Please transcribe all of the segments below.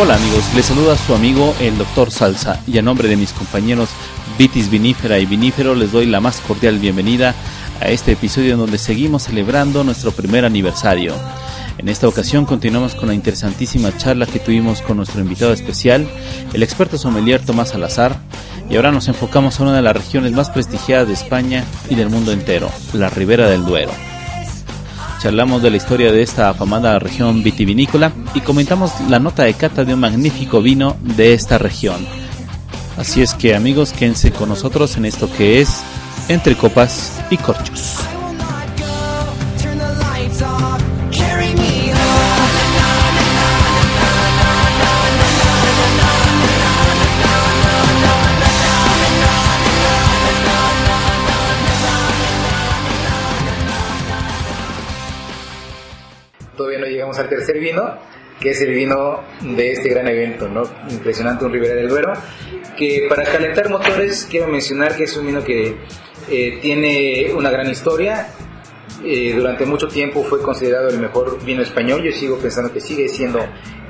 Hola amigos, les saluda su amigo el Dr. Salsa y a nombre de mis compañeros Vitis Vinífera y Vinífero les doy la más cordial bienvenida a este episodio en donde seguimos celebrando nuestro primer aniversario. En esta ocasión continuamos con la interesantísima charla que tuvimos con nuestro invitado especial, el experto sommelier Tomás Salazar, y ahora nos enfocamos a una de las regiones más prestigiadas de España y del mundo entero, la Ribera del Duero charlamos de la historia de esta afamada región vitivinícola y comentamos la nota de cata de un magnífico vino de esta región. Así es que amigos, quédense con nosotros en esto que es Entre Copas y Corchos. Al tercer vino, que es el vino de este gran evento, ¿no? Impresionante, un Ribera del Duero, que para calentar motores quiero mencionar que es un vino que eh, tiene una gran historia. Eh, durante mucho tiempo fue considerado el mejor vino español, yo sigo pensando que sigue siendo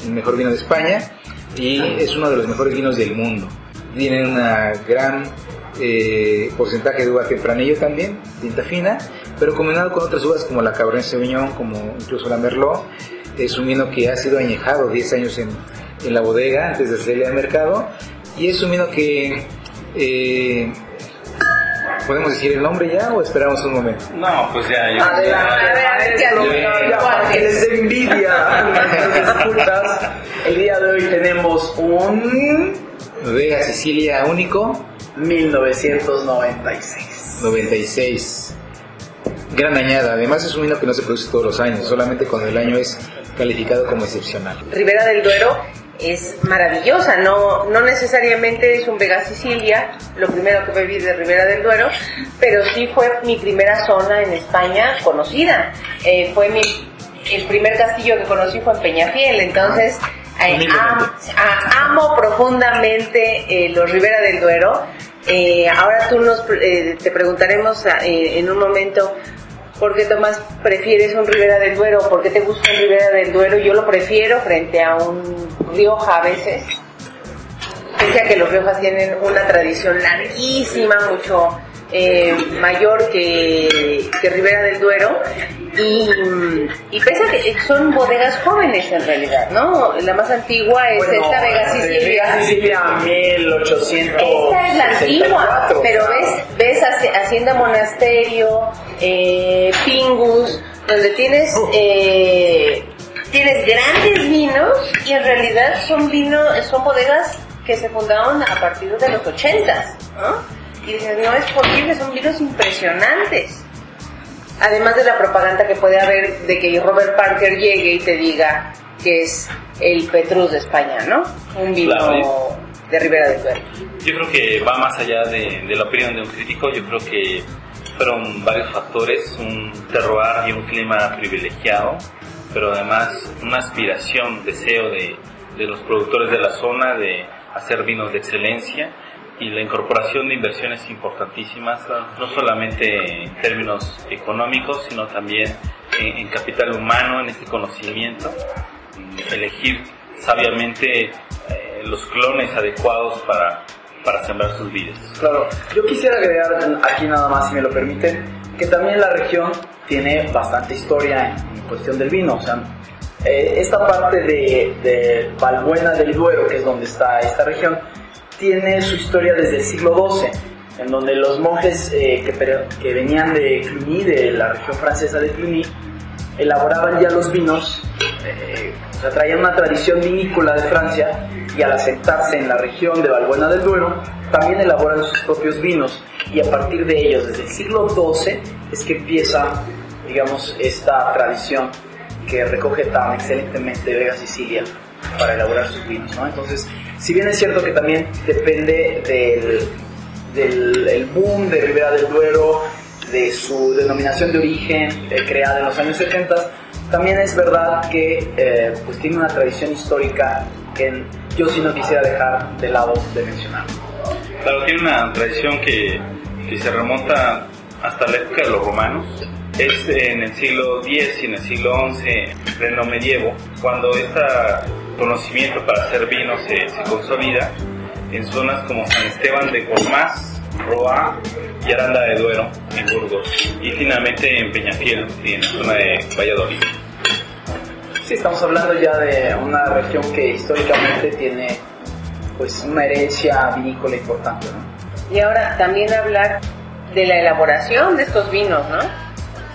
el mejor vino de España y es uno de los mejores vinos del mundo. Tiene una gran eh, porcentaje de uva tempranillo también, tinta fina, pero combinado con otras uvas como la Cabernet Sauvignon, como incluso la Merlot, es un vino que ha sido añejado 10 años en, en la bodega antes de salir al mercado y es un vino que eh, ¿Podemos decir el nombre ya o esperamos un momento? No, pues ya. Yo Adelante, para que les dé envidia. el día de hoy tenemos un Vega Sicilia único 1996. 96. Gran añada. Además es un vino que no se produce todos los años, solamente cuando el año es calificado como excepcional. Ribera del Duero es maravillosa, no, no necesariamente es un Vega Sicilia, lo primero que bebí de Ribera del Duero, pero sí fue mi primera zona en España conocida. Eh, fue mi, el primer castillo que conocí fue en Peñafiel, entonces eh, amo profundamente eh, los Ribera del Duero. ahora tú nos te preguntaremos en un momento ¿Por qué Tomás prefieres un Ribera del Duero? ¿Por qué te gusta un Ribera del Duero? Yo lo prefiero frente a un Rioja a veces. Pese a que los Riojas tienen una tradición larguísima, mucho eh, mayor que, que, Ribera del Duero y, y, pese a que son bodegas jóvenes en realidad, ¿no? La más antigua es esta Vega Sicilia. Vega Sicilia 1800. Esta es la antigua, pero ves, ves Hacienda Monasterio, eh, Pingus, donde tienes eh, tienes grandes vinos y en realidad son vinos, son bodegas que se fundaron a partir de los 80, ¿no? y dices, no es posible, son vinos impresionantes. Además de la propaganda que puede haber de que Robert Parker llegue y te diga que es el Petrus de España, ¿no? Un vino de Ribera del Duero. Yo creo que va más allá de, la opinión de un crítico, yo creo que fueron varios factores, un terroir y un clima privilegiado, pero además una aspiración, deseo de, de los productores de la zona de hacer vinos de excelencia y la incorporación de inversiones importantísimas, no solamente en términos económicos, sino también en, capital humano, en este conocimiento, elegir sabiamente eh, los clones adecuados para, para sembrar sus vidas. Claro, yo quisiera agregar aquí nada más, si me lo permiten, que también la región tiene bastante historia en, cuestión del vino, o sea, eh, esta parte de, de Valbuena del Duero, que es donde está esta región, tiene su historia desde el siglo XII, en donde los monjes eh, que, venían de Cluny, de la región francesa de Cluny, elaboraban ya los vinos, eh, o sea, traían una tradición vinícola de Francia y al asentarse en la región de Valbuena del Duero, también elaboran sus propios vinos y a partir de ellos, desde el siglo XII, es que empieza, digamos, esta tradición que recoge tan excelentemente Vega Sicilia para elaborar sus vinos, ¿no? Entonces, si bien es cierto que también depende del, del boom de Ribera del Duero, de su denominación de origen eh, creada en los años 70, también es verdad que eh, pues tiene una tradición histórica que yo sí no quisiera dejar de lado de mencionar. Claro, tiene una tradición que, que se remonta hasta la época de los romanos, es en el siglo X y en el siglo XI, pleno medievo, cuando este conocimiento para hacer vino se, se consolida en zonas como San Esteban de Gormaz, Roa y Aranda de Duero, en Burgos, y finalmente en Peñafiel, en la zona de Valladolid. Sí, estamos hablando ya de una región que históricamente tiene pues una herencia vinícola importante, ¿no? Y ahora también hablar de la elaboración de estos vinos, ¿no?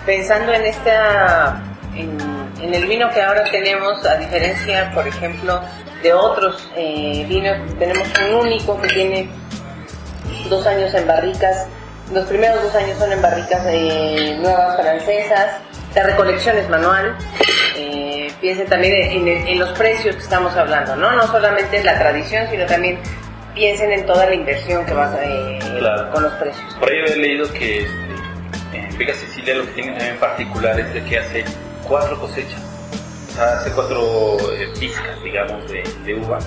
Pensando en esta, en, en el vino que ahora tenemos, a diferencia, por ejemplo, de otros eh, vinos, tenemos un único que tiene dos años en barricas, los primeros dos años son en barricas eh, nuevas francesas, la recolección es manual, eh, piensen también en, en- en los precios que estamos hablando, ¿no? No solamente la tradición, sino también piensen en toda la inversión que vas a, eh, Claro. con los precios. Por ahí había leído que este, en Vega Sicilia lo que tiene también en particular es de que hace cuatro cosechas, o sea, hace cuatro eh, pizcas, digamos, de, de uva,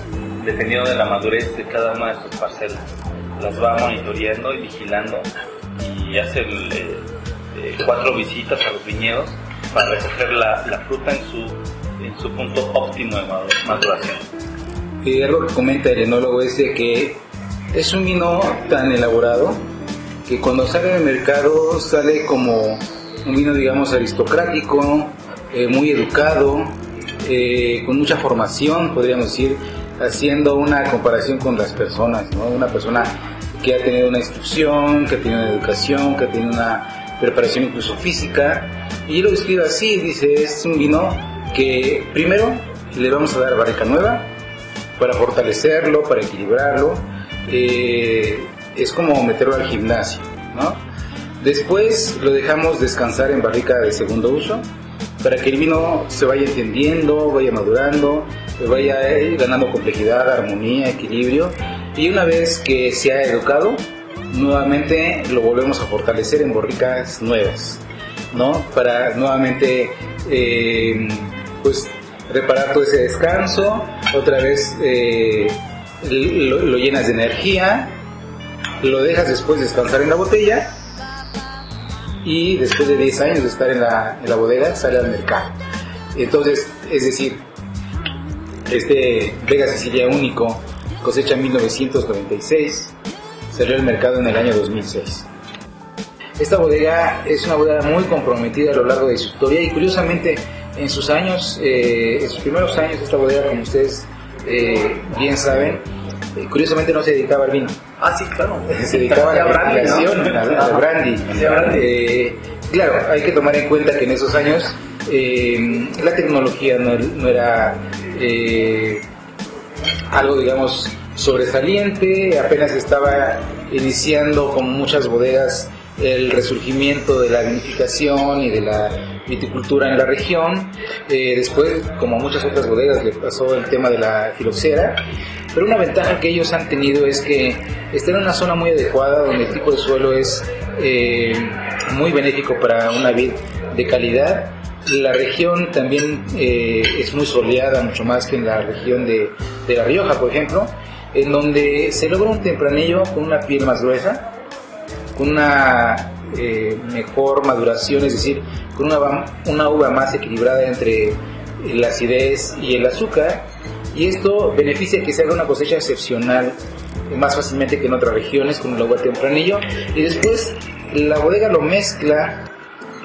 dependiendo de la madurez de cada una de sus parcelas. Las va monitoreando y vigilando y hace el, eh, eh, cuatro visitas a los viñedos para recoger la, la fruta en su, en su punto óptimo de madu- maduración. Eh, algo que comenta el enólogo es de que es un vino tan elaborado que cuando sale al mercado sale como un vino, digamos, aristocrático, eh, muy educado, eh, con mucha formación, podríamos decir, haciendo una comparación con las personas, ¿no? Una persona que ha tenido una instrucción, que ha tenido una educación, que ha tenido una preparación incluso física. Y lo describe así, dice, es un vino que primero le vamos a dar barrica nueva, para fortalecerlo, para equilibrarlo. eh, es como meterlo al gimnasio, ¿no? Después lo dejamos descansar en barrica de segundo uso para que el vino se vaya entendiendo, vaya madurando, vaya eh, ganando complejidad, armonía, equilibrio. Y una vez que se ha educado, nuevamente lo volvemos a fortalecer en barricas nuevas, ¿no? Para nuevamente, eh, pues, reparar todo ese descanso, otra vez eh, lo, lo llenas de energía, lo dejas después descansar en la botella y después de 10 años de estar en la, en la bodega sale al mercado. Entonces, es decir, este Vega Sicilia único cosecha en 1996, salió al mercado en el año 2006. Esta bodega es una bodega muy comprometida a lo largo de su historia y curiosamente en sus años, eh, en sus primeros años esta bodega, como ustedes eh, bien saben, eh, curiosamente no se dedicaba al vino, Ah, sí, claro. se dedicaba a la brandy, ¿no? al, al brandy. Eh, claro, hay que tomar en cuenta que en esos años eh, la tecnología no, no era eh, algo, digamos, sobresaliente, apenas estaba iniciando como muchas bodegas el resurgimiento de la vinificación y de la viticultura en la región. Eh, después, como a muchas otras bodegas, le pasó el tema de la filoxera. Pero una ventaja que ellos han tenido es que están en una zona muy adecuada donde el tipo de suelo es eh, muy benéfico para una vid de calidad. La región también eh, es muy soleada, mucho más que en la región de, de La Rioja, por ejemplo, en donde se logra un tempranillo con una piel más gruesa, con una eh, mejor maduración, es decir, con una, una uva más equilibrada entre la acidez y el azúcar, y esto beneficia que se haga una cosecha excepcional más fácilmente que en otras regiones con el uva tempranillo, y después la bodega lo mezcla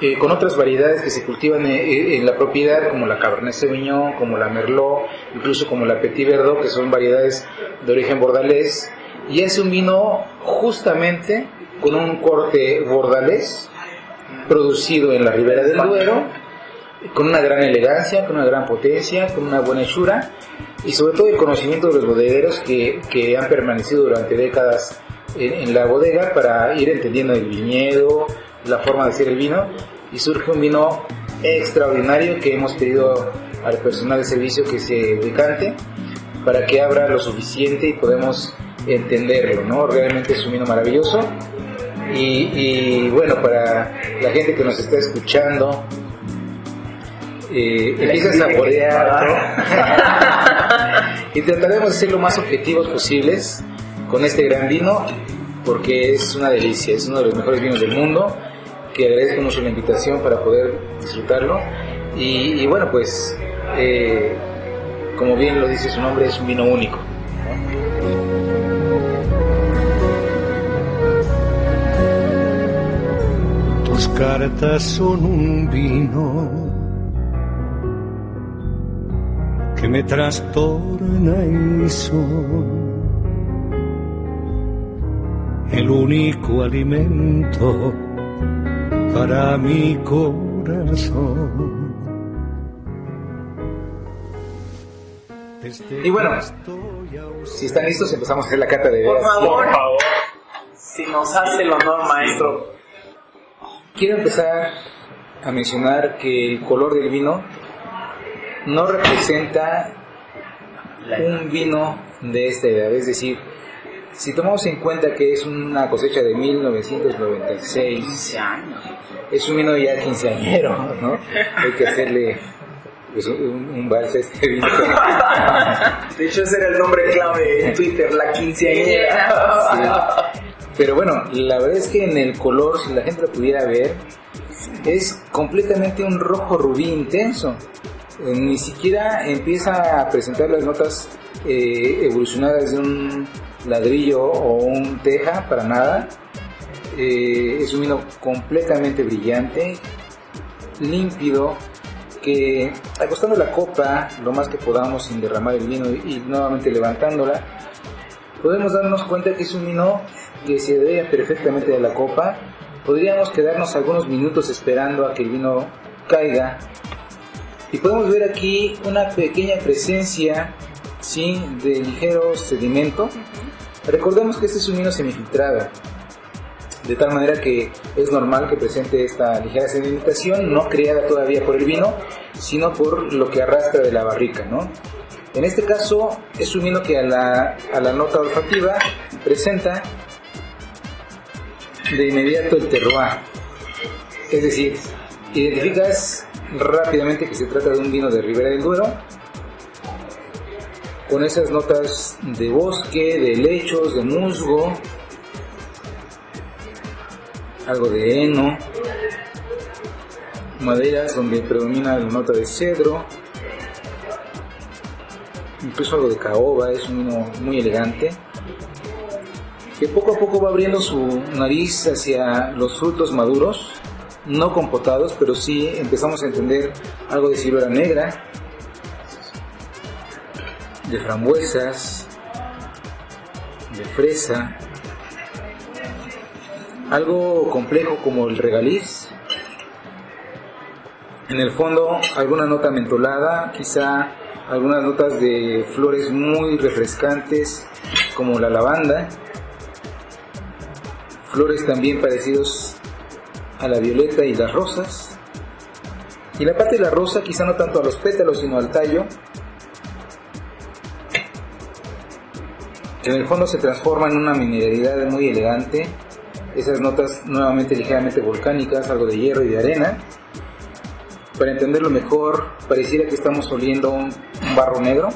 eh, con otras variedades que se cultivan eh, eh, en la propiedad, como la Cabernet Sauvignon, como la Merlot, incluso como la Petit Verdot, que son variedades de origen bordalés, y hace un vino justamente con un corte bordalés, producido en la ribera del Duero, con una gran elegancia, con una gran potencia, con una buena hechura, y sobre todo el conocimiento de los bodegueros que, que han permanecido durante décadas en, en la bodega para ir entendiendo el viñedo, la forma de hacer el vino, y surge un vino extraordinario que hemos pedido al personal de servicio que se decante para que abra lo suficiente y podemos entenderlo, ¿no? Realmente es un vino maravilloso. Y, y, bueno, para la gente que nos está escuchando, eh, empieza a saborear y trataremos de ser lo más objetivos posibles con este gran vino porque es una delicia, es uno de los mejores vinos del mundo que agradezco mucho la invitación para poder disfrutarlo. Y, y bueno, pues, eh, como bien lo dice su nombre, es un vino único. Cartas son un vino que me trastorna y son el único alimento para mi corazón. Y bueno, si están listos, empezamos a hacer la cata de Por veras. favor, si nos hace el honor, maestro. Quiero empezar a mencionar que el color del vino no representa un vino de esta edad. Es decir, si tomamos en cuenta que es una cosecha de 1996, 15 años. es un vino ya quinceañero, ¿no? Hay que hacerle pues, un, un vals a este vino. De hecho, ese era el nombre clave en Twitter, la quinceañera. Sí. Pero bueno, la verdad es que en el color, si la gente lo pudiera ver, es completamente un rojo rubí intenso. Eh, Ni siquiera empieza a presentar las notas eh, evolucionadas de un ladrillo o un teja, para nada. Eh, es un vino completamente brillante, límpido, que acostando la copa lo más que podamos sin derramar el vino y nuevamente levantándola, podemos darnos cuenta que es un vino que se adhiere perfectamente de la copa. Podríamos quedarnos algunos minutos esperando a que el vino caiga. Y podemos ver aquí una pequeña presencia ¿sí? de ligero sedimento. Recordemos que este es un vino semifiltrado. De tal manera que es normal que presente esta ligera sedimentación, no creada todavía por el vino, sino por lo que arrastra de la barrica, ¿no? En este caso es un vino que a la, a la nota olfativa presenta de inmediato el terroir. Es decir, identificas rápidamente que se trata de un vino de Ribera del Duero, con esas notas de bosque, de lechos, de musgo, algo de heno, maderas donde predomina la nota de cedro, incluso algo de caoba, es un vino muy elegante, que poco a poco va abriendo su nariz hacia los frutos maduros, no compotados, pero sí empezamos a entender algo de ciruela negra, de frambuesas, de fresa, algo complejo como el regaliz, en el fondo alguna nota mentolada, quizá algunas notas de flores muy refrescantes como la lavanda, flores también parecidos a la violeta y las rosas, y la parte de la rosa quizá no tanto a los pétalos sino al tallo, en el fondo se transforma en una mineralidad muy elegante, esas notas nuevamente ligeramente volcánicas, algo de hierro y de arena. Para entenderlo mejor, pareciera que estamos oliendo un, barro negro,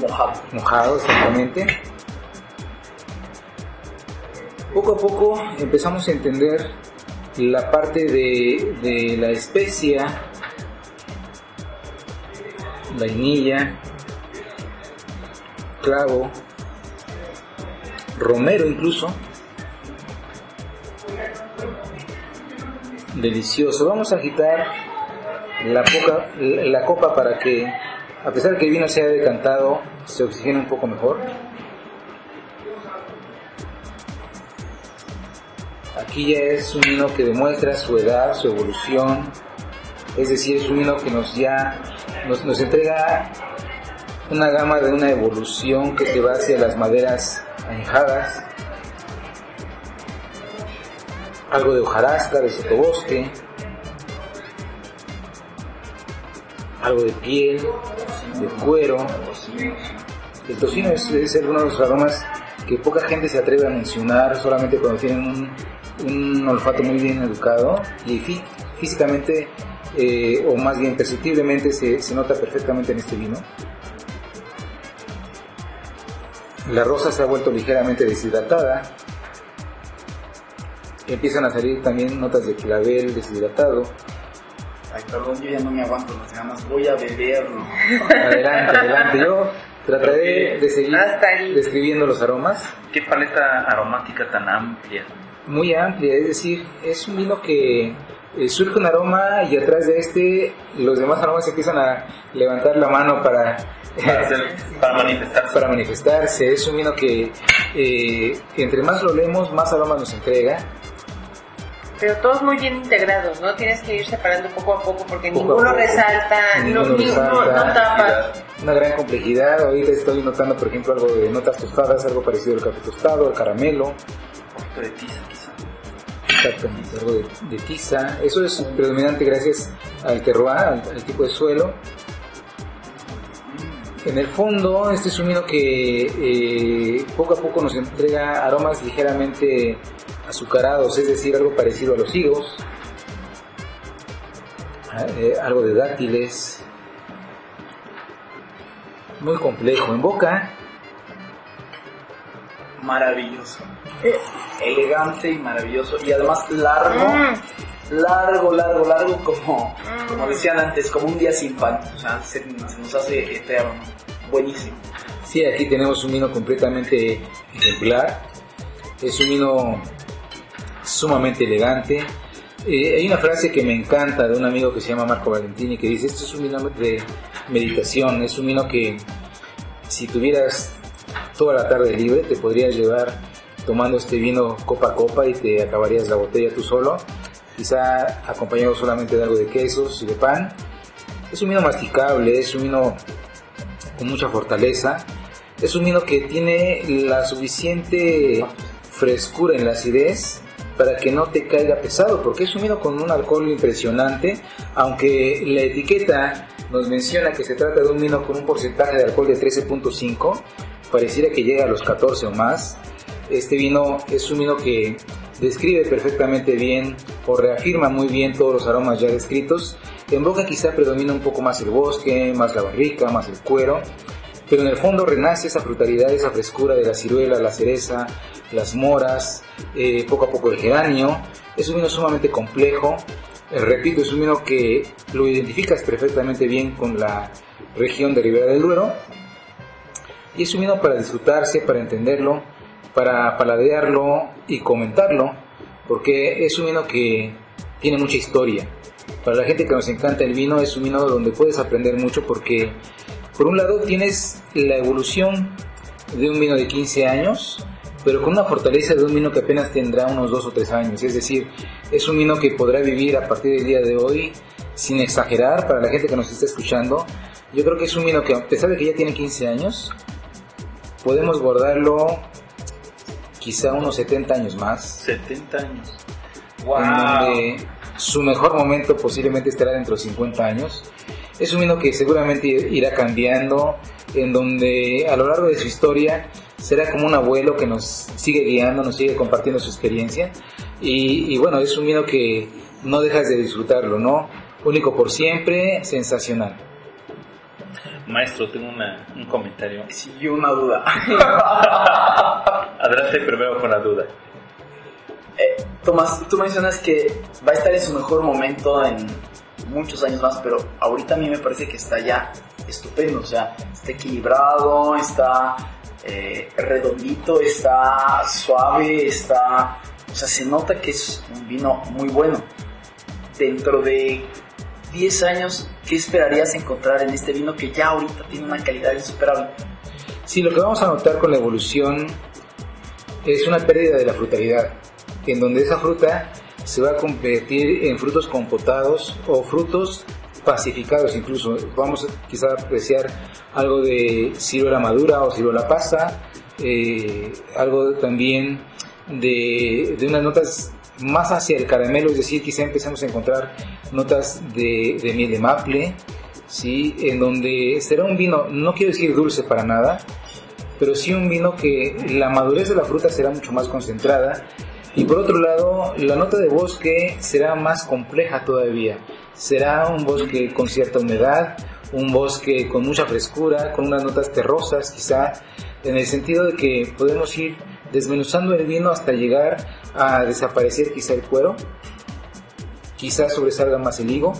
Mojado. mojado exactamente. Poco a poco empezamos a entender la parte de, de la especia, vainilla, clavo, romero incluso. Delicioso. Vamos a agitar la, poca- la copa para que, a pesar que el vino se haya decantado, se oxigene un poco mejor. Aquí ya es un vino que demuestra su edad, su evolución. Es decir, es un vino que nos ya nos, nos entrega una gama de una evolución que se va hacia las maderas añejadas, algo de hojarasca, de sotobosque, algo de piel, de cuero. El tocino es, es uno de los aromas que poca gente se atreve a mencionar solamente cuando tienen un, olfato muy bien educado y fí- físicamente eh, o más bien perceptiblemente se, se nota perfectamente en este vino. La rosa se ha vuelto ligeramente deshidratada. Empiezan a salir también notas de clavel deshidratado. Ay, perdón, yo ya no me aguanto las ganas, voy a beberlo. Adelante, adelante. Yo trataré de seguir describiendo los aromas. Qué paleta aromática tan amplia. Muy amplia, es decir, es un vino que eh, surge un aroma y atrás de este los demás aromas empiezan a levantar la mano para, Para, hacer- para manifestarse. para manifestarse. Es un vino que eh, entre más lo leemos, más aromas nos entrega. Pero todos muy bien integrados, ¿no? Tienes que ir separando poco a poco porque Poco ninguno poco. resalta, no, Ninguno ninguno resalta. no tapa. Una gran complejidad. Ahorita estoy notando, por ejemplo, algo de notas tostadas, algo parecido al café tostado, al caramelo. Un poquito de tiza, quizá. Exactamente, algo de, de tiza. Eso es predominante gracias al terroir, al, al tipo de suelo. En el fondo, este es un vino que eh, poco a poco nos entrega aromas ligeramente azucarados, es decir, algo parecido a los higos, ah, eh, algo de dátiles. Muy complejo. En boca, Maravilloso. Eh, Elegante y maravilloso. Y además largo, Mm. largo, largo, largo, como, Mm. como decían antes, como un día sin pan. O sea, se, se nos hace eterno. Buenísimo. Sí, aquí tenemos un vino completamente ejemplar. Es un vino sumamente elegante. Eh, hay una frase que me encanta de un amigo que se llama Marco Valentini que dice, esto es un vino de meditación, es un vino que si tuvieras toda la tarde libre te podrías llevar tomando este vino copa a copa y te acabarías la botella tú solo, quizá acompañado solamente de algo de quesos y de pan. Es un vino masticable, es un vino con mucha fortaleza. Es un vino que tiene la suficiente frescura en la acidez para que no te caiga pesado, porque es un vino con un alcohol impresionante, aunque la etiqueta nos menciona que se trata de un vino con un porcentaje de alcohol de 13.5, pareciera que llega a los 14 o más. Este vino es un vino que describe perfectamente bien o reafirma muy bien todos los aromas ya descritos. En boca quizá predomina un poco más el bosque, más la barrica, más el cuero, pero en el fondo renace esa frutalidad, esa frescura de la ciruela, la cereza, las moras, eh, poco a poco el geranio. Es un vino sumamente complejo. Eh, repito, es un vino que lo identificas perfectamente bien con la región de Ribera del Duero. Y es un vino para disfrutarse, para entenderlo, para paladearlo y comentarlo, porque es un vino que tiene mucha historia. Para la gente que nos encanta el vino, es un vino donde puedes aprender mucho porque, por un lado, tienes la evolución de un vino de 15 años, pero con una fortaleza de un vino que apenas tendrá unos 2 o 3 años. Es decir, es un vino que podrá vivir a partir del día de hoy, sin exagerar, para la gente que nos está escuchando. Yo creo que es un vino que, a pesar de que ya tiene 15 años, podemos guardarlo quizá unos 70 años más. 70 años. en donde su mejor momento posiblemente estará dentro de 50 años. Es un vino que seguramente irá cambiando, en donde a lo largo de su historia será como un abuelo que nos sigue guiando, nos sigue compartiendo su experiencia. Y, y bueno, es un vino que no dejas de disfrutarlo, ¿no? Único por siempre, sensacional. Maestro, tengo una- un comentario. Sí, yo una duda. Adelante primero con la duda. Eh, Tomás, tú mencionas que va a estar en su mejor momento en muchos años más, pero ahorita a mí me parece que está ya estupendo, o sea, está equilibrado, está eh, redondito, está suave, está... O sea, se nota que es un vino muy bueno. Dentro de 10 años, ¿qué esperarías encontrar en este vino que ya ahorita tiene una calidad insuperable? Sí, lo que vamos a notar con la evolución es una pérdida de la frutalidad, en donde esa fruta se va a convertir en frutos compotados o frutos pacificados incluso. Vamos a quizá apreciar algo de ciruela madura o ciruela pasa, eh, algo también de, de unas notas más hacia el caramelo, es decir, quizá empezamos a encontrar notas de, de miel de maple, ¿sí? en donde será un vino, no quiero decir dulce para nada, pero sí un vino que la madurez de la fruta será mucho más concentrada y por otro lado la nota de bosque será más compleja todavía. Será un bosque con cierta humedad, un bosque con mucha frescura, con unas notas terrosas quizá, en el sentido de que podemos ir desmenuzando el vino hasta llegar a desaparecer quizá el cuero, quizá sobresalga más el higo,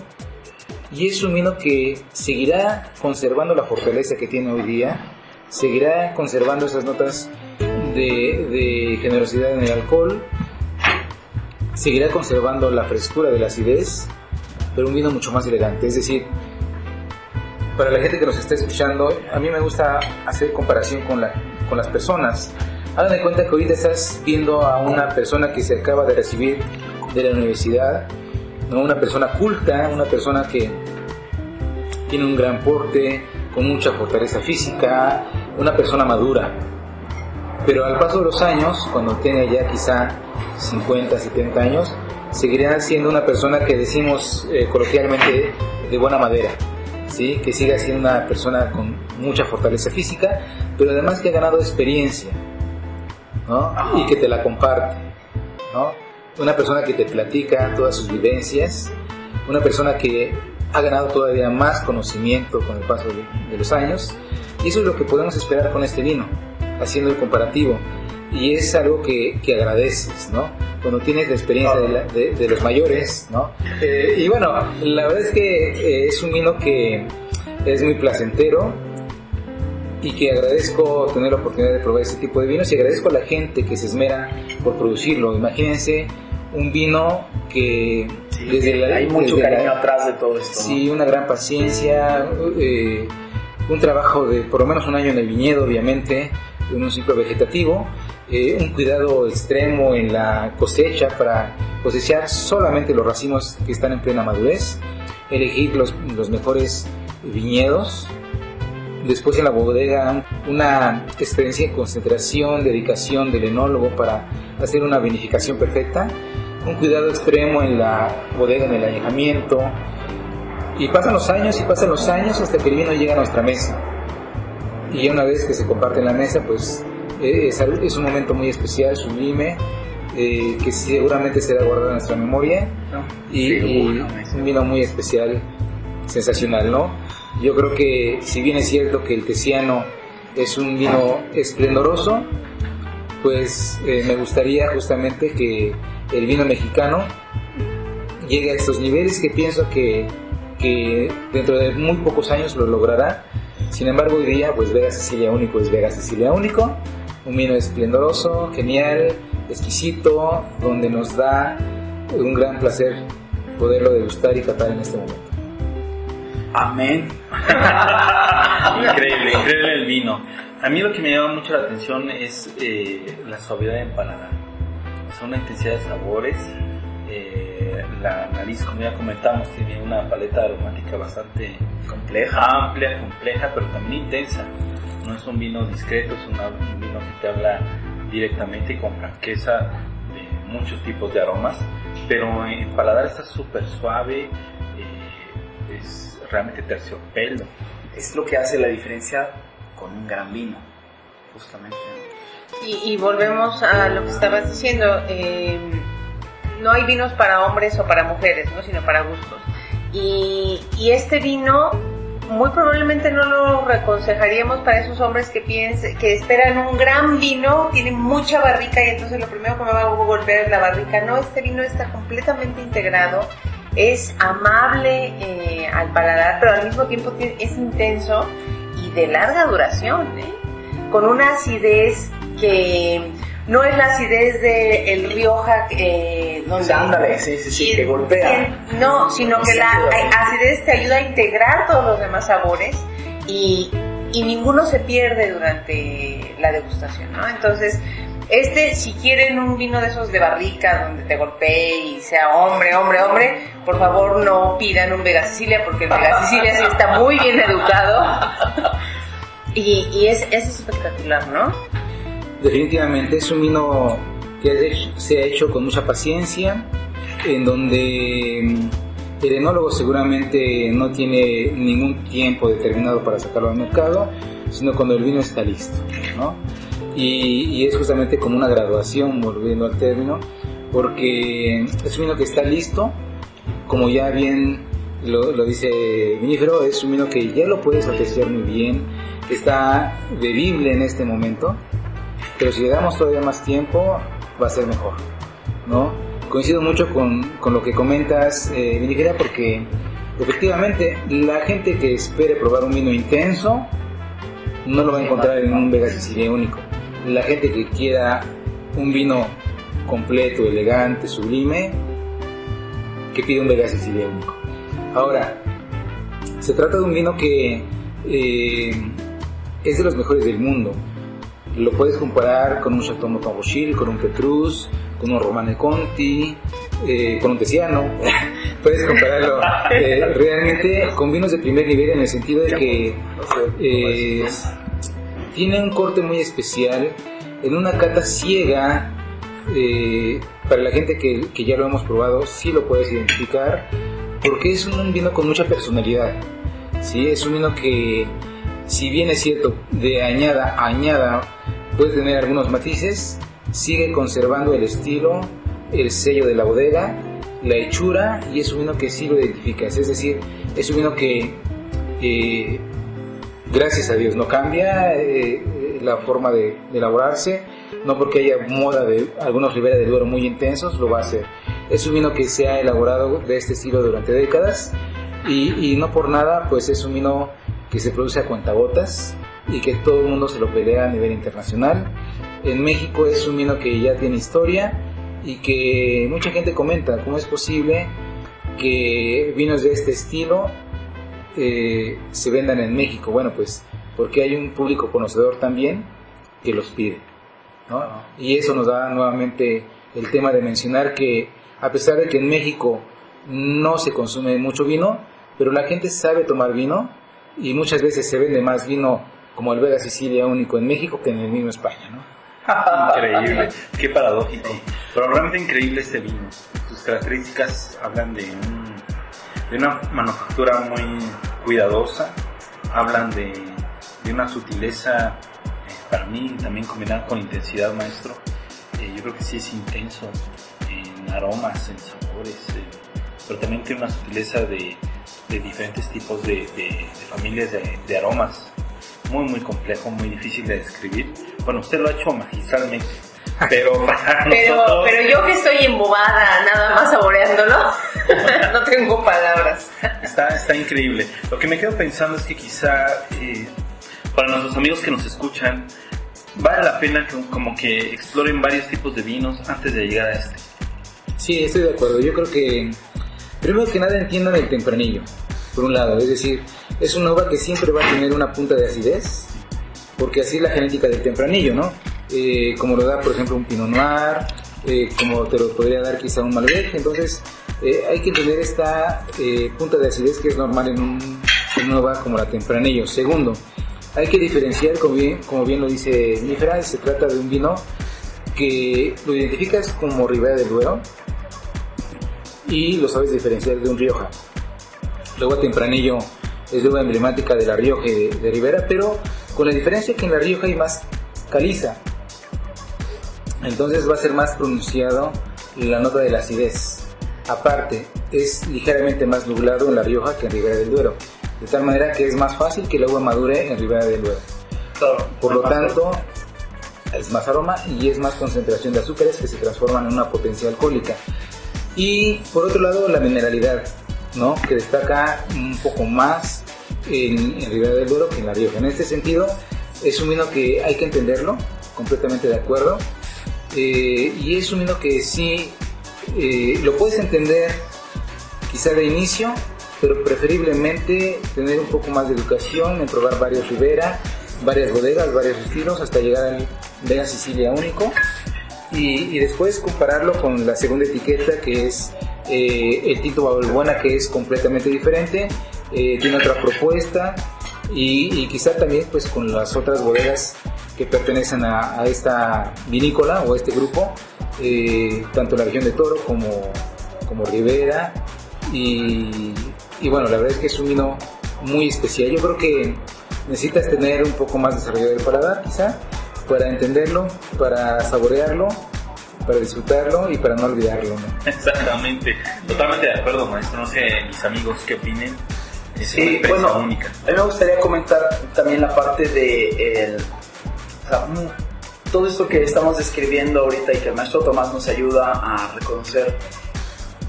y es un vino que seguirá conservando la fortaleza que tiene hoy día, seguirá conservando esas notas de, de generosidad en el alcohol, seguirá conservando la frescura de la acidez, pero un vino mucho más elegante. Es decir, para la gente que nos está escuchando, a mí me gusta hacer comparación con, la, con las personas. Hagan de cuenta que ahorita estás viendo a una persona que se acaba de recibir de la universidad, ¿no? una persona culta, una persona que tiene un gran porte, con mucha fortaleza física, una persona madura. Pero al paso de los años, cuando tiene ya quizá 50, 70 años, seguirá siendo una persona que decimos eh, coloquialmente de buena madera, ¿sí? que siga siendo una persona con mucha fortaleza física, pero además que ha ganado experiencia ¿no? y que te la comparte. ¿no? Una persona que te platica todas sus vivencias, una persona que ha ganado todavía más conocimiento con el paso de, de los años, y eso es lo que podemos esperar con este vino, haciendo el comparativo y es algo que, que, agradeces, ¿no? Cuando tienes la experiencia de, la, de, de los mayores, ¿no? Eh, y bueno, la verdad es que eh, es un vino que es muy placentero y que agradezco tener la oportunidad de probar este tipo de vinos y agradezco a la gente que se esmera por producirlo. Imagínense un vino que sí, desde la, hay mucho desde cariño la, atrás de todo esto. Sí, ¿no? una gran paciencia, eh, un trabajo de por lo menos un año en el viñedo, obviamente, en un ciclo vegetativo, eh, un cuidado extremo en la cosecha para cosechar solamente los racimos que están en plena madurez, elegir los, los mejores viñedos, después en la bodega una experiencia de concentración, dedicación del enólogo para hacer una vinificación perfecta, un cuidado extremo en la bodega, en el añejamiento, y pasan los años y pasan los años hasta que el vino llega a nuestra mesa. Y una vez que se comparte en la mesa, pues es, es un momento muy especial, sublime, eh, que seguramente será guardado en nuestra memoria No, y, un vino muy especial, sensacional, ¿no? Yo creo que si bien es cierto que el Tesiano es un vino esplendoroso, pues eh, me gustaría justamente que el vino mexicano llegue a estos niveles que pienso que, que dentro de muy pocos años lo logrará. Sin embargo, hoy día, pues Vega Sicilia Único es Vega Sicilia Único, un vino esplendoroso, genial, exquisito, donde nos da un gran placer poderlo degustar y catar en este momento. Amén. increíble, increíble el vino. A mí lo que me llama mucho la atención es eh, la suavidad en paladar. O sea, una intensidad de sabores. Eh, la nariz, como ya comentamos, tiene una paleta aromática bastante compleja, amplia, compleja, pero también intensa. No es un vino discreto, es una, un vino que te habla directamente y con franqueza de muchos tipos de aromas, pero en paladar está súper suave, eh, es realmente terciopelo. Es lo que hace la diferencia con un gran vino, justamente. Y, y volvemos a lo que estabas diciendo. Eh, no hay vinos para hombres o para mujeres, ¿no? sino para gustos. Y, y, este vino muy probablemente no lo reconsejaríamos para esos hombres que piensen, que esperan un gran vino, tienen mucha barrica y entonces lo primero que me va a golpear es la barrica. No, este vino está completamente integrado, es amable eh, al paladar, pero al mismo tiempo es intenso y de larga duración, ¿eh? con una acidez que no es la acidez de el Rioja eh, donde ándale, sí, sí, sí, que golpea. No, sino que la acidez te ayuda a integrar todos los demás sabores y, y ninguno se pierde durante la degustación, ¿no? Entonces, este, si quieren un vino de esos de barrica donde te golpee y sea hombre, hombre, hombre, por favor no pidan un Vega Sicilia porque el Vega Sicilia sí está muy bien educado y, y es, es espectacular, ¿no? Definitivamente es un vino que se ha hecho con mucha paciencia, en donde el enólogo seguramente no tiene ningún tiempo determinado para sacarlo al mercado, sino cuando el vino está listo, ¿no? Y, es justamente como una graduación, volviendo al término, porque es un vino que está listo, como ya bien lo, dice Vinífero, es un vino que ya lo puedes apreciar muy bien, está bebible en este momento, pero si le damos todavía más tiempo va a ser mejor. ¿no? Coincido mucho con, con lo que comentas, eh, porque efectivamente la gente que espere probar un vino intenso no lo va a encontrar en un Vega Sicilia único. La gente que quiera un vino completo, elegante, sublime, que pide un Vega Sicilia único. Ahora, se trata de un vino que eh, es de los mejores del mundo. Lo puedes comparar con un Chateau Maubochil, con un Petrus, con un Romane Conti, eh, con un Tesiano. puedes compararlo eh, realmente con vinos de primer nivel en el sentido de que eh, tiene un corte muy especial. En una cata ciega, eh, para la gente que, que ya lo hemos probado, sí lo puedes identificar, porque es un vino con mucha personalidad. ¿sí? Es un vino que, si bien es cierto, de añada a añada puede tener algunos matices, sigue conservando el estilo, el sello de la bodega, la hechura, y es un vino que sí lo identificas. Es decir, es un vino que, eh, gracias a Dios, no cambia eh, la forma de, de elaborarse, no porque haya moda de algunos Ribera del Duero muy intensos, lo va a hacer. Es un vino que se ha elaborado de este estilo durante décadas y no por nada, pues es un vino que se produce a cuentagotas y que todo el mundo se lo pelea a nivel internacional. En México es un vino que ya tiene historia y que mucha gente comenta cómo es posible que vinos de este estilo eh, se vendan en México. Bueno, pues porque hay un público conocedor también que los pide. ¿no? Y eso nos da nuevamente el tema de mencionar que a pesar de que en México no se consume mucho vino, pero la gente sabe tomar vino y muchas veces se vende más vino como el Vega Sicilia único en México que en el mismo España, ¿no? Increíble, qué paradójico. Pero realmente increíble este vino. Sus características hablan de, un- de una manufactura muy cuidadosa, hablan de, de una sutileza, eh, para mí también combinada con intensidad, maestro. Eh, yo creo que sí es intenso en aromas, en sabores, eh, pero también tiene una sutileza de, de diferentes tipos de, de- de familias de, de aromas. Muy, muy complejo, muy difícil de describir. Bueno, usted lo ha hecho magistralmente, pero para Pero, nosotros... pero yo que estoy embobada nada más saboreándolo, no tengo palabras. Está, está increíble. Lo que me quedo pensando es que quizá eh, para nuestros amigos que nos escuchan, vale la pena que como que exploren varios tipos de vinos antes de llegar a este. Sí, estoy de acuerdo. Yo creo que primero que nada entiendan el tempranillo, por un lado. Es decir, es una uva que siempre va a tener una punta de acidez, porque así es la genética del tempranillo, ¿no? Eh, como lo da, por ejemplo, un Pinot Noir, eh, como te lo podría dar quizá un Malbec. Entonces, eh, hay que tener esta punta de acidez que es normal en, un, en una uva como la tempranillo. Segundo, hay que diferenciar, como bien, lo dice Nífera, se trata de un vino que lo identificas como Ribera del Duero y lo sabes diferenciar de un Rioja. Luego Tempranillo es uva emblemática de la Rioja y de, de Ribera, pero con la diferencia que en la Rioja hay más caliza. Entonces va a ser más pronunciado la nota de la acidez. Aparte, es ligeramente más nublado en la Rioja que en Ribera del Duero, de tal manera que es más fácil que la uva madure en Ribera del Duero. Por lo tanto, es más aroma y es más concentración de azúcares que se transforman en una potencia alcohólica. Y por otro lado, la mineralidad, ¿no? que destaca un poco más en, en Ribera del Duero que en La Rioja. En este sentido, es un vino que hay que entenderlo, completamente de acuerdo. Eh, y es un vino que sí eh, lo puedes entender quizá de inicio, pero preferiblemente tener un poco más de educación en probar varios Ribera, varias bodegas, varios estilos, hasta llegar al Vega Sicilia único. Y, después compararlo con la segunda etiqueta que es eh, el Tinto Babelbuena, que es completamente diferente, eh, tiene otra propuesta y, y quizá también pues con las otras bodegas que pertenecen a, esta vinícola o a este grupo, eh, tanto la región de Toro como, como Rivera. Y, y bueno, la verdad es que es un vino muy especial. Yo creo que necesitas tener un poco más desarrollado el paladar, quizá, para entenderlo, para saborearlo, para disfrutarlo y para no olvidarlo. ¿no? Exactamente, totalmente de acuerdo, maestro. No sé, mis amigos, qué opinen. Es Sí, bueno, única. a mí me gustaría comentar también la parte de el, o sea, un- todo esto que estamos describiendo ahorita y que el maestro Tomás nos ayuda a reconocer,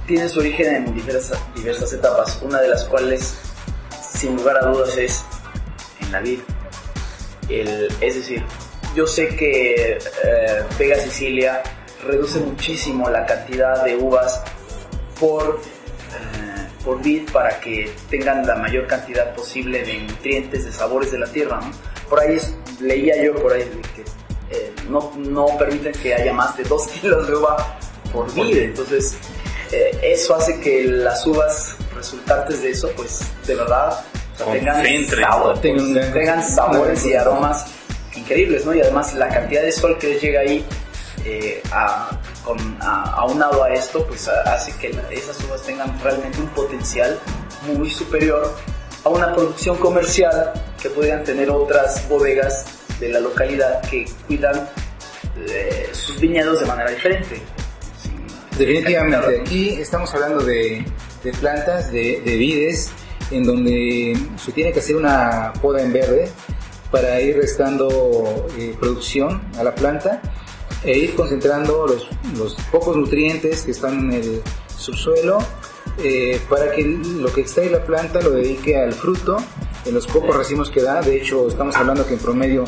tiene su origen en diversas, diversas etapas, una de las cuales, sin lugar a dudas, es en la vida. El, es decir, yo sé que eh, Vega Sicilia reduce muchísimo la cantidad de uvas por, eh, por vid para que tengan la mayor cantidad posible de nutrientes, de sabores de la tierra. ¿no? Por ahí es- leía yo por ahí que eh, no, no permiten que haya más de 2 kilos de uva por vid. Entonces, eh, eso hace que las uvas resultantes de eso, pues de verdad, o sea, tengan, sabor, ¿no? tengan, Tengan- tengan sabores y aromas increíbles, ¿no? Y además la cantidad de sol que les llega ahí, eh, a, con, a- aunado a esto, pues a- hace que esas uvas tengan realmente un potencial muy superior a una producción comercial que podrían tener otras bodegas de la localidad que cuidan eh, sus viñedos de manera diferente. Sí. Definitivamente, aquí estamos hablando de, de plantas, de, de vides, en donde se tiene que hacer una poda en verde para ir restando eh, producción a la planta e ir concentrando los, los pocos nutrientes que están en el subsuelo eh, para que lo que extrae la planta lo dedique al fruto en los pocos racimos que da. De hecho, estamos hablando que en promedio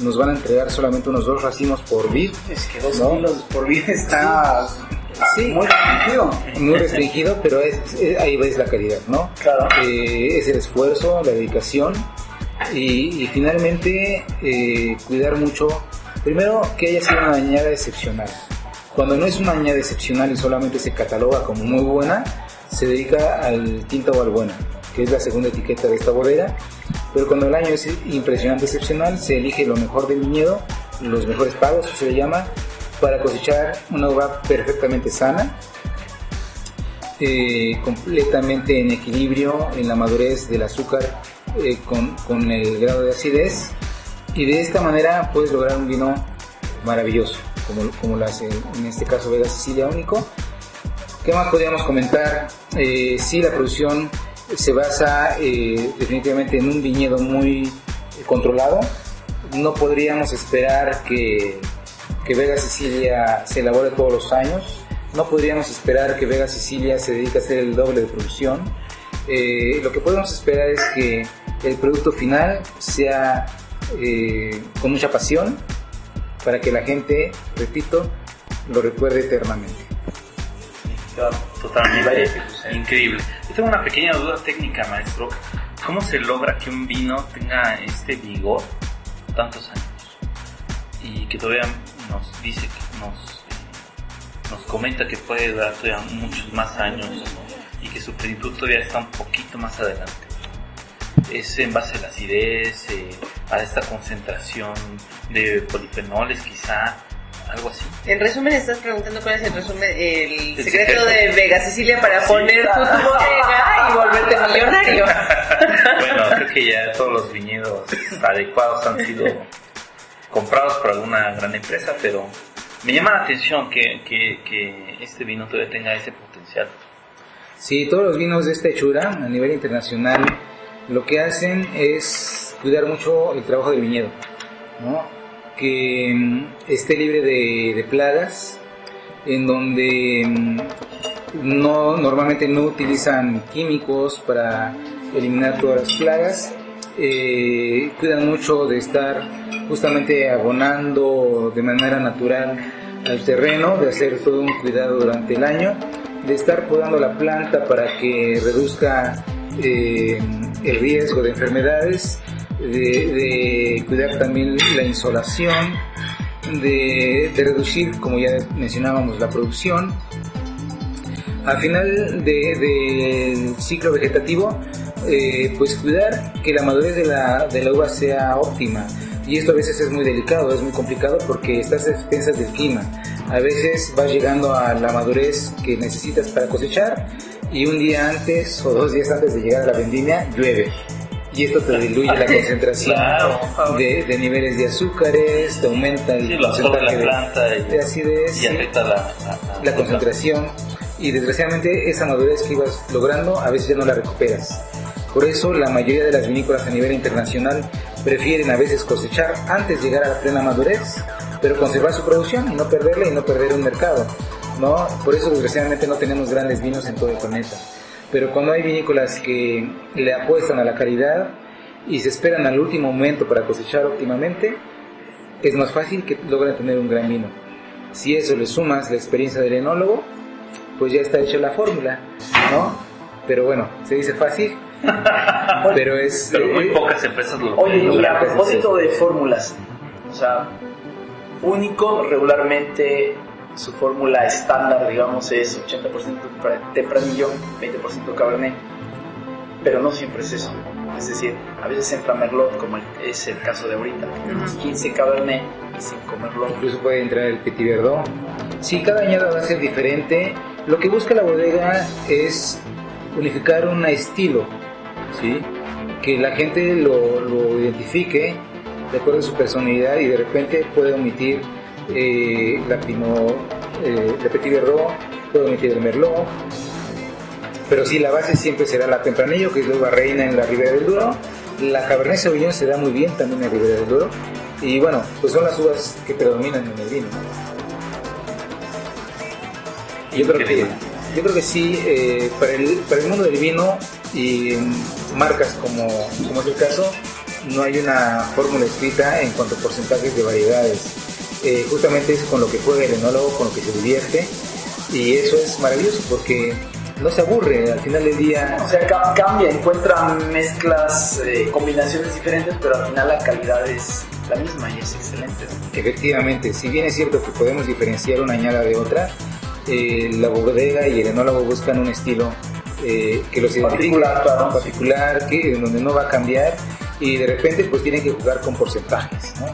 nos van a entregar solamente unos dos racimos por vid. Es que dos ¿No? kilos por vida está Sí. muy restringido. muy restringido, pero es, es- ahí ves la calidad, ¿no? Claro. Eh, es el esfuerzo, la dedicación y, finalmente eh, cuidar mucho, primero que haya sido una añada excepcional. Cuando no es una añada excepcional y solamente se cataloga como muy buena, se dedica al tinta o al buena, que es la segunda etiqueta de esta bodega. Pero cuando el año es impresionante, excepcional, se elige lo mejor del viñedo, los mejores pagos, se le llama, para cosechar una uva perfectamente sana, eh, completamente en equilibrio en la madurez del azúcar eh, con, con el grado de acidez y de esta manera puedes lograr un vino maravilloso como, como lo hace en este caso Vega Sicilia único ¿qué más podríamos comentar? Eh, sí la producción se basa eh, definitivamente en un viñedo muy controlado no podríamos esperar que, que Vega Sicilia se elabore todos los años no podríamos esperar que Vega Sicilia se dedique a hacer el doble de producción. Eh, lo que podemos esperar es que el producto final sea eh, con mucha pasión para que la gente, repito, lo recuerde eternamente. Claro. Totalmente increíble. Yo tengo una pequeña duda técnica, maestro. ¿Cómo se logra que un vino tenga este vigor tantos años? Y que todavía nos dice que nos, nos comenta que puede durar todavía muchos más años y que su plenitud todavía está un poquito más adelante. Es en base a la acidez, eh, a esta concentración de polifenoles quizá, algo así. En resumen, estás preguntando cuál es el resumen, el El secreto secreto. de Vega Sicilia para Sí. poner tu, bodega y volverte millonario. Bueno, creo que ya todos los viñedos adecuados han sido comprados por alguna gran empresa, pero me llama la atención que, que, que este vino todavía tenga ese potencial. Sí, todos los vinos de esta hechura a nivel internacional lo que hacen es cuidar mucho el trabajo del viñedo, que mm, esté libre de, de plagas, en donde mm, no, normalmente no utilizan químicos para eliminar todas las plagas, eh, cuidan mucho de estar justamente abonando de manera natural al terreno, de hacer todo un cuidado durante el año, de estar podando la planta para que reduzca eh, el riesgo de enfermedades, de, de cuidar también la insolación, de, de reducir, como ya mencionábamos, la producción. Al final de- del ciclo vegetativo, eh, pues cuidar que la madurez de la, de la uva sea óptima. Y esto a veces es muy delicado, es muy complicado porque estás a expensas del clima. A veces vas llegando a la madurez que necesitas para cosechar y un día antes o dos días antes de llegar a la vendimia llueve. Y esto te diluye la concentración Claro. de, de niveles de azúcares, te aumenta el Sí, porcentaje de- planta y, de acidez. y afecta la, la- la concentración y desgraciadamente esa madurez que ibas logrando a veces ya no la recuperas. Por eso la mayoría de las vinícolas a nivel internacional prefieren a veces cosechar antes de llegar a la plena madurez, pero conservar su producción y no perderla y no perder un mercado. ¿No? Por eso desgraciadamente no tenemos grandes vinos en todo el planeta. Pero cuando hay vinícolas que le apuestan a la calidad y se esperan al último momento para cosechar óptimamente, es más fácil que logren tener un gran vino. Si eso le sumas la experiencia del enólogo, pues ya está hecha la fórmula, ¿no? Pero bueno, se dice fácil, pero es... Pero muy eh, pocas empresas lo Oye, y a propósito de fórmulas, o sea, único regularmente su fórmula estándar, digamos, es 80% tempranillo, 20% cabernet, pero no siempre es eso. Es decir, a veces entra merlot, como es el caso de ahorita, que tenemos 15 cabernet y 5 merlot. incluso puede entrar el Petit Verdot. Sí, cada añada va a ser diferente. Lo que busca la bodega es unificar un estilo, ¿sí? que la gente lo, lo identifique de acuerdo a su personalidad y de repente puede omitir eh, la Pinot, eh, la Petit Verdot, puede omitir el Merlot, pero sí, la base siempre será la Tempranillo, que es la reina en la Ribera del Duero. La Cabernet Sauvignon se da muy bien también en la Ribera del Duero. Y bueno, pues son las uvas que predominan en el vino. Yo creo que, yo creo que sí, eh, para, el, para el mundo del vino y marcas como, como es el caso, no hay una fórmula escrita en cuanto a porcentajes de variedades. Eh, justamente es con lo que juega el enólogo, con lo que se divierte. Y eso es maravilloso porque no se aburre al final del día. O sea, ca- cambia, encuentra mezclas, eh, combinaciones diferentes, pero al final la calidad es la misma y es excelente. Efectivamente, si bien es cierto que podemos diferenciar una añada de otra, eh, la bodega y el enólogo buscan un estilo eh, que los Particular, claro. particular, que, donde no va a cambiar y de repente pues tienen que jugar con porcentajes, ¿no?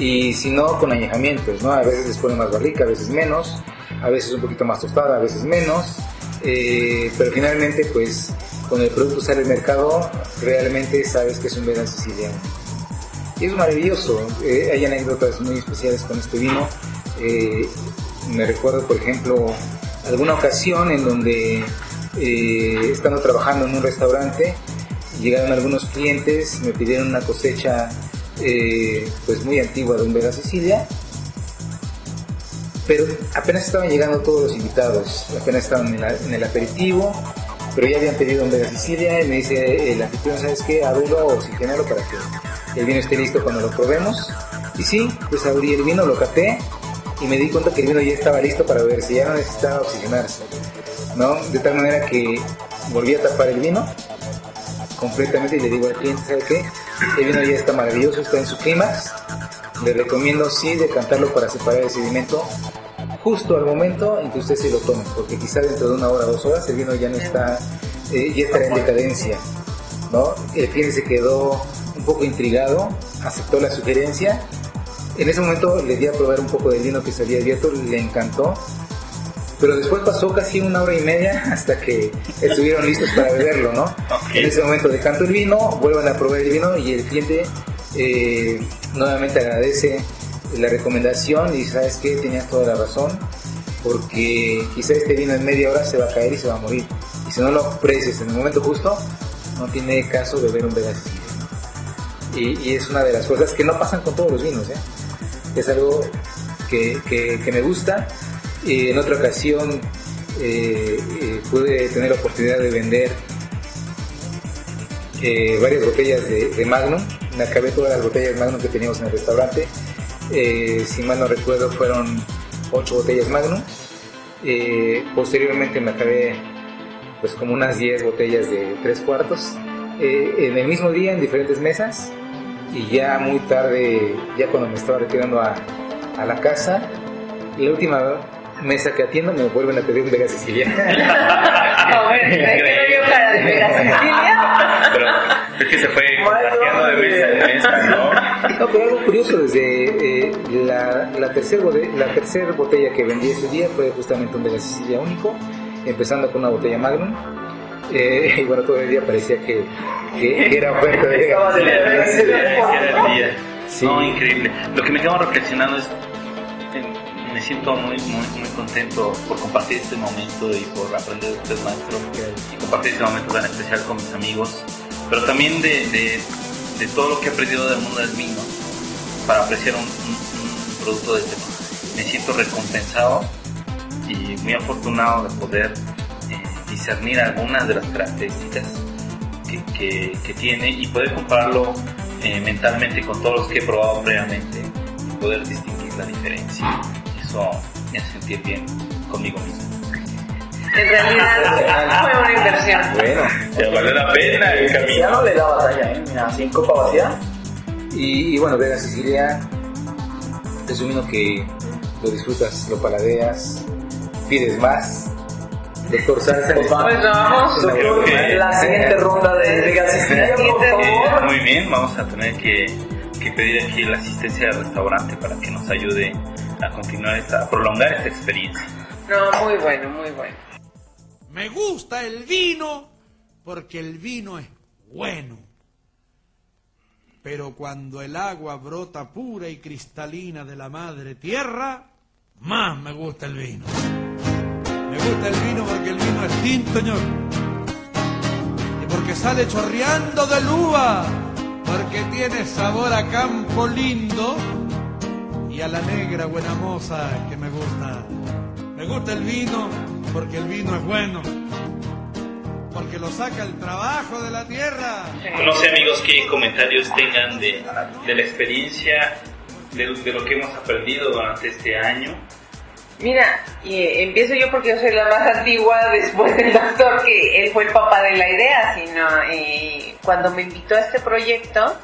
Y si no, con añejamientos, ¿no? A veces les ponen más barrica, a veces menos, a veces un poquito más tostada, a veces menos, eh, pero finalmente pues cuando el producto sale al mercado realmente sabes que es un Veda siciliano. Y es maravilloso. Eh, hay anécdotas muy especiales con este vino. Eh, me recuerdo, por ejemplo, alguna ocasión en donde, eh, estando trabajando en un restaurante, llegaron algunos clientes, me pidieron una cosecha eh, pues muy antigua de Vega Sicilia. Pero apenas estaban llegando todos los invitados, apenas estaban en, el aperitivo, pero ya habían pedido Vega Sicilia y me dice el anfitrión, ¿sabes qué? Ábrelo o oxigénalo para que el vino esté listo cuando lo probemos. Y sí, pues abrí el vino, lo capé y me di cuenta que el vino ya estaba listo para beberse, ya no necesitaba oxigenarse. ¿no? De tal manera que volví a tapar el vino completamente y le digo al cliente, ¿sabe qué? El vino ya está maravilloso, está en su clímax. Le recomiendo sí decantarlo para separar el sedimento justo al momento en que usted se lo tome, porque quizá dentro de una hora o dos horas el vino ya no está, eh, ya estará en decadencia. El cliente se quedó un poco intrigado, aceptó la sugerencia. En ese momento le di a probar un poco del vino que se había abierto, le encantó. Pero después pasó casi una hora y media hasta que estuvieron listos para beberlo, ¿no? En ese momento decanto el vino, vuelven a probar el vino y el cliente eh, nuevamente agradece la recomendación y ¿sabes qué? Tenías toda la razón, porque quizá este vino en media hora se va a caer y se va a morir. Y si no lo aprecias en el momento justo, no tiene caso beber un Sicilia. Y, y es una de las cosas que no pasan con todos los vinos, ¿eh? Es algo que, que- que me gusta. Y en otra ocasión eh, eh, pude tener la oportunidad de vender eh, varias botellas de, de Magnum. Me acabé todas las botellas Magnum que teníamos en el restaurante. Eh, si mal no recuerdo, fueron ocho botellas Magnum. Eh, posteriormente me acabé pues como unas 10 botellas de tres cuartos eh, en el mismo día en diferentes mesas y ya muy tarde ya cuando me estaba retirando a, a la casa la última mesa que atiendo me vuelven a pedir un Vega Sicilia A ver, ahí quedó yo cara de Vega Sicilia. Pero es que se fue contagiando de mesa en mesa, ¿no? No, pero algo curioso, desde eh, la, la, tercer bode- la tercera botella que vendí ese día fue justamente un Vega Sicilia único, empezando con una botella Magnum. Eh, y bueno, todo el día parecía que, que- que era oferta de Vega Sicilia. Sí. No, increíble. Lo que me quedo reflexionando es, me siento muy, muy, muy contento por compartir este momento y por aprender de usted, maestro, y compartir este momento tan especial con mis amigos, pero también de, de, de todo lo que he aprendido del mundo del vino, para apreciar un, producto de este me siento recompensado y muy afortunado de poder eh, discernir algunas de las características que, que, tiene y poder compararlo eh, mentalmente con todos los que he probado previamente y poder distinguir la diferencia. Eso me hace sentir bien conmigo mismo. En realidad fue una inversión. Bueno, ya vale la pena el camino. Ya no le da batalla, ¿eh? Mira, sin copa vacía. Y, y bueno, Vega Sicilia es un vino que lo disfrutas, lo paladeas, pides más. Doctor Salsa, pues vamos, doctor, la siguiente ronda de Vega Sicilia, por favor. Muy bien, vamos a tener que, que pedir aquí la asistencia del restaurante para que nos ayude a continuar esta, a prolongar esta experiencia. No, muy bueno, muy bueno. Me gusta el vino porque el vino es bueno. Pero cuando el agua brota pura y cristalina de la madre tierra, más me gusta el vino. Me gusta el vino porque el vino es tinto, señor. Y porque sale chorreando de lúa, porque tiene sabor a campo lindo y a la negra buena moza que me gusta. Me gusta el vino porque el vino es bueno. Porque lo saca el trabajo de la tierra. No sé amigos qué comentarios tengan de, de la experiencia, de, de, lo que hemos aprendido durante este año. Mira, y empiezo yo porque yo soy la más antigua después del doctor, que él fue el papá de la idea, sino eh, cuando me invitó a este proyecto,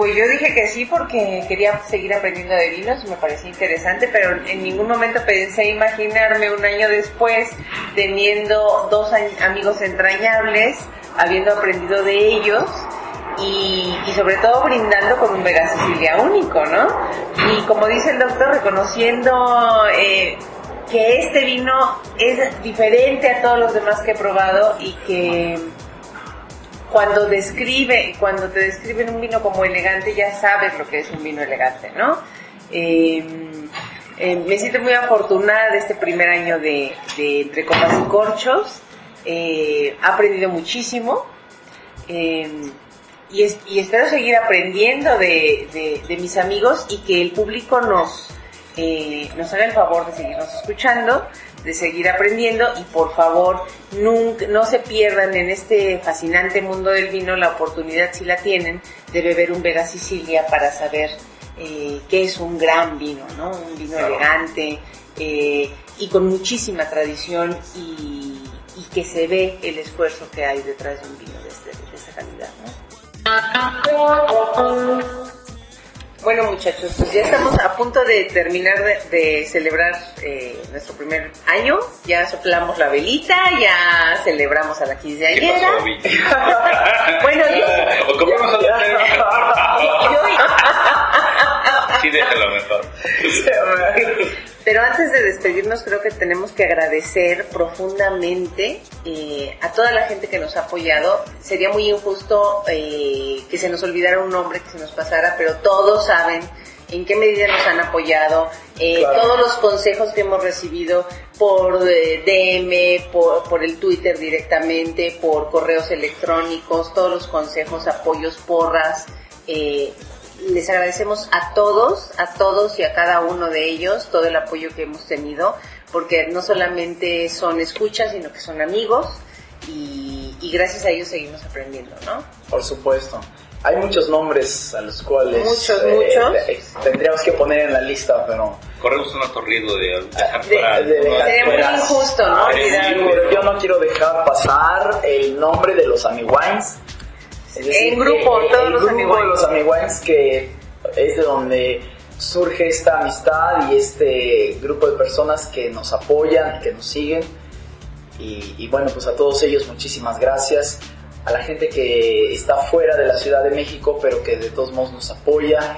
pues yo dije que sí porque quería seguir aprendiendo de vinos y me parecía interesante, pero en ningún momento pensé imaginarme un año después teniendo dos amigos entrañables, habiendo aprendido de ellos y, sobre todo brindando con un Vega Sicilia único, ¿no? Y como dice el doctor, reconociendo eh, que este vino es diferente a todos los demás que he probado y que cuando describe, cuando te describen un vino como elegante, ya sabes lo que es un vino elegante, ¿no? Eh, eh, me siento muy afortunada de este primer año de, de Entre Copas y Corchos. Eh, he aprendido muchísimo eh, y, es, y, espero seguir aprendiendo de, de, de, mis amigos y que el público nos, eh, nos haga el favor de seguirnos escuchando de seguir aprendiendo y por favor nunca, no se pierdan en este fascinante mundo del vino la oportunidad si la tienen de beber un Vega Sicilia para saber eh, qué es un gran vino, ¿no? Un vino claro. elegante eh, y con muchísima tradición y, y, que se ve el esfuerzo que hay detrás de un vino de, este, de esta calidad, ¿no? Bueno muchachos, pues ya estamos a punto de terminar de, de celebrar eh, nuestro primer año. Ya soplamos la velita, ya celebramos a la quinceañera. bueno, yo... ¿Cómo Sí, déjalo mejor. Pero antes de despedirnos creo que tenemos que agradecer profundamente eh, a toda la gente que nos ha apoyado. Sería muy injusto eh, que se nos olvidara un nombre, que se nos pasara, pero todos saben en qué medida nos han apoyado, eh, claro. todos los consejos que hemos recibido por eh, DM, por, por, el Twitter directamente, por correos electrónicos, todos los consejos, apoyos, porras. Eh, les agradecemos a todos, a todos y a cada uno de ellos todo el apoyo que hemos tenido, porque no solamente son escuchas, sino que son amigos y, y gracias a ellos seguimos aprendiendo, ¿no? Por supuesto. Hay muchos nombres a los cuales muchos, eh, muchos. Eh, tendríamos que poner en la lista, pero corremos un alto riesgo de dejar fuera. De, de, de sería muy injusto, ¿no? Pero yo no quiero dejar pasar el nombre de los Ami Wines. Es decir, en grupo, el, todos el los grupo de los Ami Wines que es de donde surge esta amistad y este grupo de personas que nos apoyan, que nos siguen. Y, y bueno, pues a todos ellos muchísimas gracias a la gente que está fuera de la Ciudad de México, pero que de todos modos nos apoya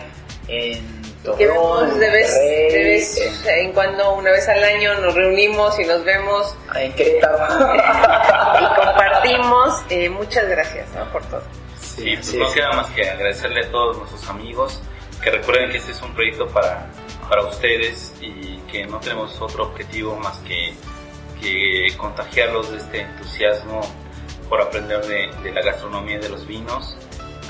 en Torreón, de vez, Rey, de vez en, en, cuando, una vez al año, nos reunimos y nos vemos en Querétaro y compartimos. Eh, muchas gracias ¿no? por todo. Sí, sí pues no queda más que agradecerle a todos nuestros amigos que recuerden que este es un proyecto para, para ustedes y que no tenemos otro objetivo más que, que contagiarlos de este entusiasmo por aprender de, de, la gastronomía de los vinos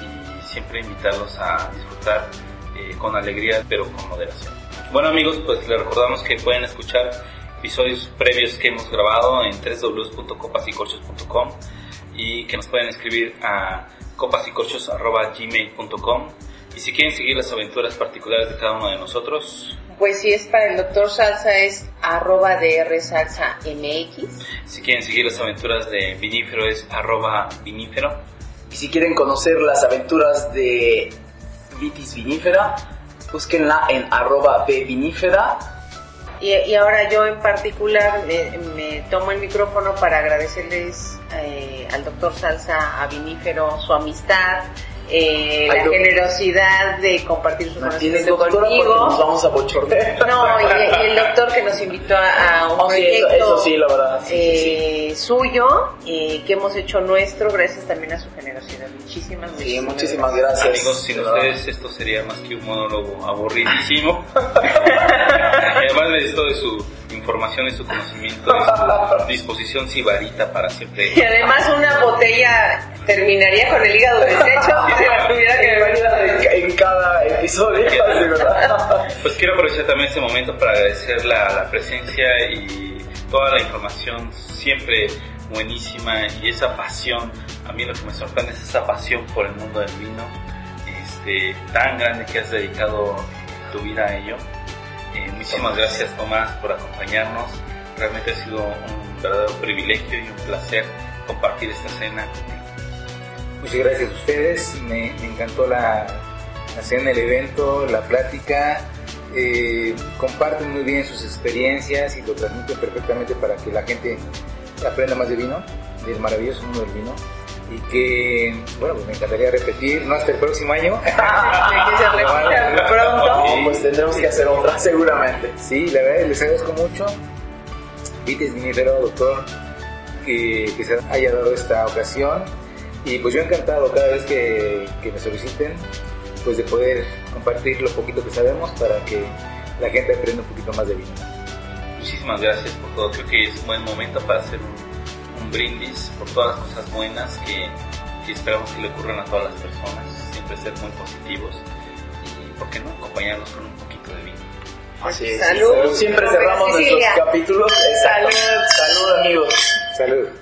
y siempre invitarlos a disfrutar eh, con alegría, pero con moderación. Bueno amigos, pues les recordamos que pueden escuchar episodios previos que hemos grabado en www.copasicorchos.com y que nos pueden escribir a copasicorchos.gmail.com y si quieren seguir las aventuras particulares de cada uno de nosotros, Pues si es para el doctor Salsa es arroba DR Salsa MX. si quieren seguir las aventuras de Vinífero es arroba vinífero. Y si quieren conocer las aventuras de Vitis vinífera, búsquenla en arroba bvinífera. Y, y ahora yo en particular me, me tomo el micrófono para agradecerles eh, al doctor Salsa, a Vinífero, su amistad, eh, la generosidad de compartir su conocimiento porque nos conmigo. vamos a bochornear. No, y, y el doctor que nos invitó a, a un Oh, sí, eso, sí, la verdad. sí, sí, sí. eh, suyo eh, que hemos hecho nuestro gracias también a su generosidad. Muchísimas, Sí, muchísimas gracias. Amigos, sin verdad. ustedes esto sería más que un monólogo aburridísimo. Además de todo de su información y su conocimiento y su disposición sibarita para siempre. Y además una botella terminaría con el hígado deshecho si la tuviera que beber. en, en cada episodio, de verdad. Pues quiero aprovechar también este momento para agradecer la, la presencia y toda la información siempre buenísima y esa pasión. A mí lo que me sorprende es esa pasión por el mundo del vino, este, tan grande que has dedicado tu vida a ello. Muchísimas gracias Tomás por acompañarnos. Realmente ha sido un verdadero privilegio y un placer compartir esta cena contigo. Muchas gracias a ustedes, me, encantó la, la cena, el evento, la plática. eh, comparten muy bien sus experiencias y lo transmiten perfectamente para que la gente aprenda más de vino, del maravilloso mundo del vino. Y que, bueno, pues me encantaría repetir, no hasta el próximo año. Pronto. No, pues tendremos que hacer otra seguramente. Sí, la verdad les agradezco mucho. Vites Vinífero, doctor, que, que se haya dado esta ocasión. Y pues yo encantado cada vez que, que me soliciten, pues de poder compartir lo poquito que sabemos para que la gente aprenda un poquito más de vino. Muchísimas gracias por todo. Creo que es un buen momento para hacer un brindis por todas las cosas buenas que, que esperamos que le ocurran a todas las personas. Siempre ser muy positivos y, ¿por qué no?, acompañarnos con un poquito de vino. Así es. Salud. Siempre cerramos nuestros capítulos. Salud. Salud, amigos. Salud.